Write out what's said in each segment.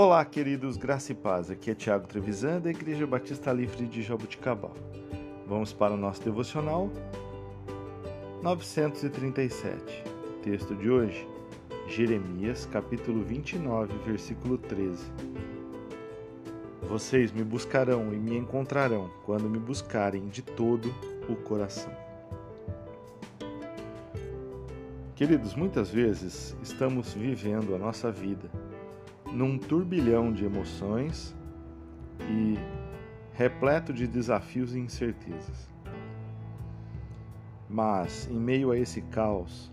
Olá, queridos Graça e Paz. Aqui é Tiago Trevisan, da Igreja Batista Livre de Jabuticabal. Vamos para o nosso devocional 937. Texto de hoje, Jeremias, capítulo 29, versículo 13. Vocês me buscarão e me encontrarão quando me buscarem de todo o coração. Queridos, muitas vezes estamos vivendo a nossa vida num turbilhão de emoções e repleto de desafios e incertezas. Mas, em meio a esse caos,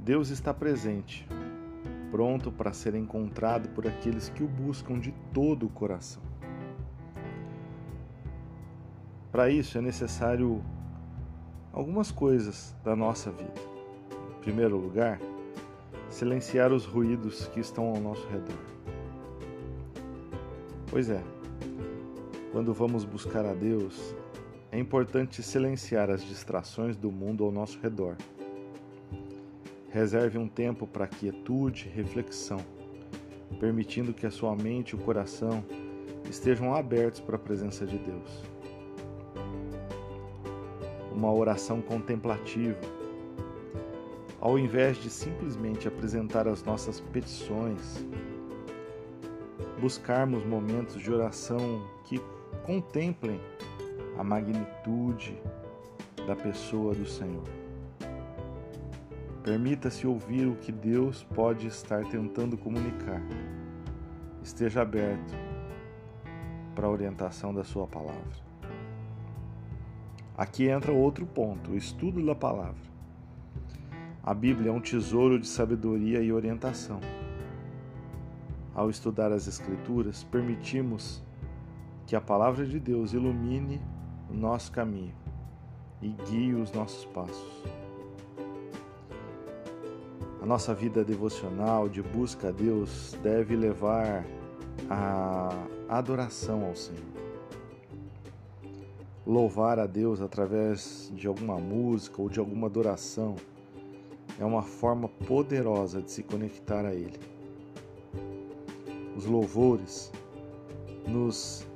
Deus está presente, pronto para ser encontrado por aqueles que o buscam de todo o coração. Para isso é necessário algumas coisas da nossa vida. Em primeiro lugar, silenciar os ruídos que estão ao nosso redor. Pois é, quando vamos buscar a Deus, é importante silenciar as distrações do mundo ao nosso redor. Reserve um tempo para quietude e reflexão, permitindo que a sua mente e o coração estejam abertos para a presença de Deus. Uma oração contemplativa. Ao invés de simplesmente apresentar as nossas petições, buscarmos momentos de oração que contemplem a magnitude da pessoa do Senhor. Permita-se ouvir o que Deus pode estar tentando comunicar. Esteja aberto para a orientação da Sua palavra. Aqui entra outro ponto: o estudo da palavra. A Bíblia é um tesouro de sabedoria e orientação. Ao estudar as Escrituras, permitimos que a palavra de Deus ilumine o nosso caminho e guie os nossos passos. A nossa vida devocional de busca a Deus deve levar a adoração ao Senhor. Louvar a Deus através de alguma música ou de alguma adoração é uma forma poderosa de se conectar a Ele os louvores, nos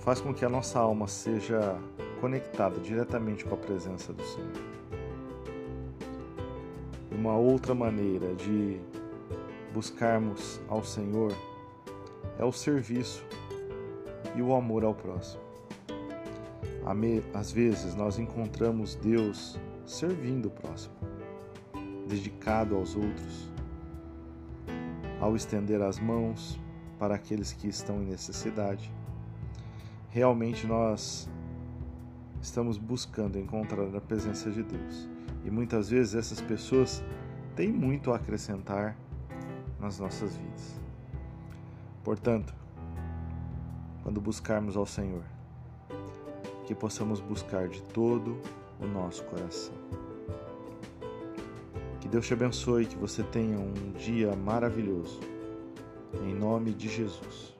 faz com que a nossa alma seja conectada diretamente com a presença do Senhor. Uma outra maneira de buscarmos ao Senhor é o serviço e o amor ao próximo. Às vezes nós encontramos Deus servindo o próximo, dedicado aos outros, ao estender as mãos para aqueles que estão em necessidade. Realmente nós estamos buscando encontrar a presença de Deus. E muitas vezes essas pessoas têm muito a acrescentar nas nossas vidas. Portanto, quando buscarmos ao Senhor, que possamos buscar de todo o nosso coração. Deus te abençoe, que você tenha um dia maravilhoso. Em nome de Jesus.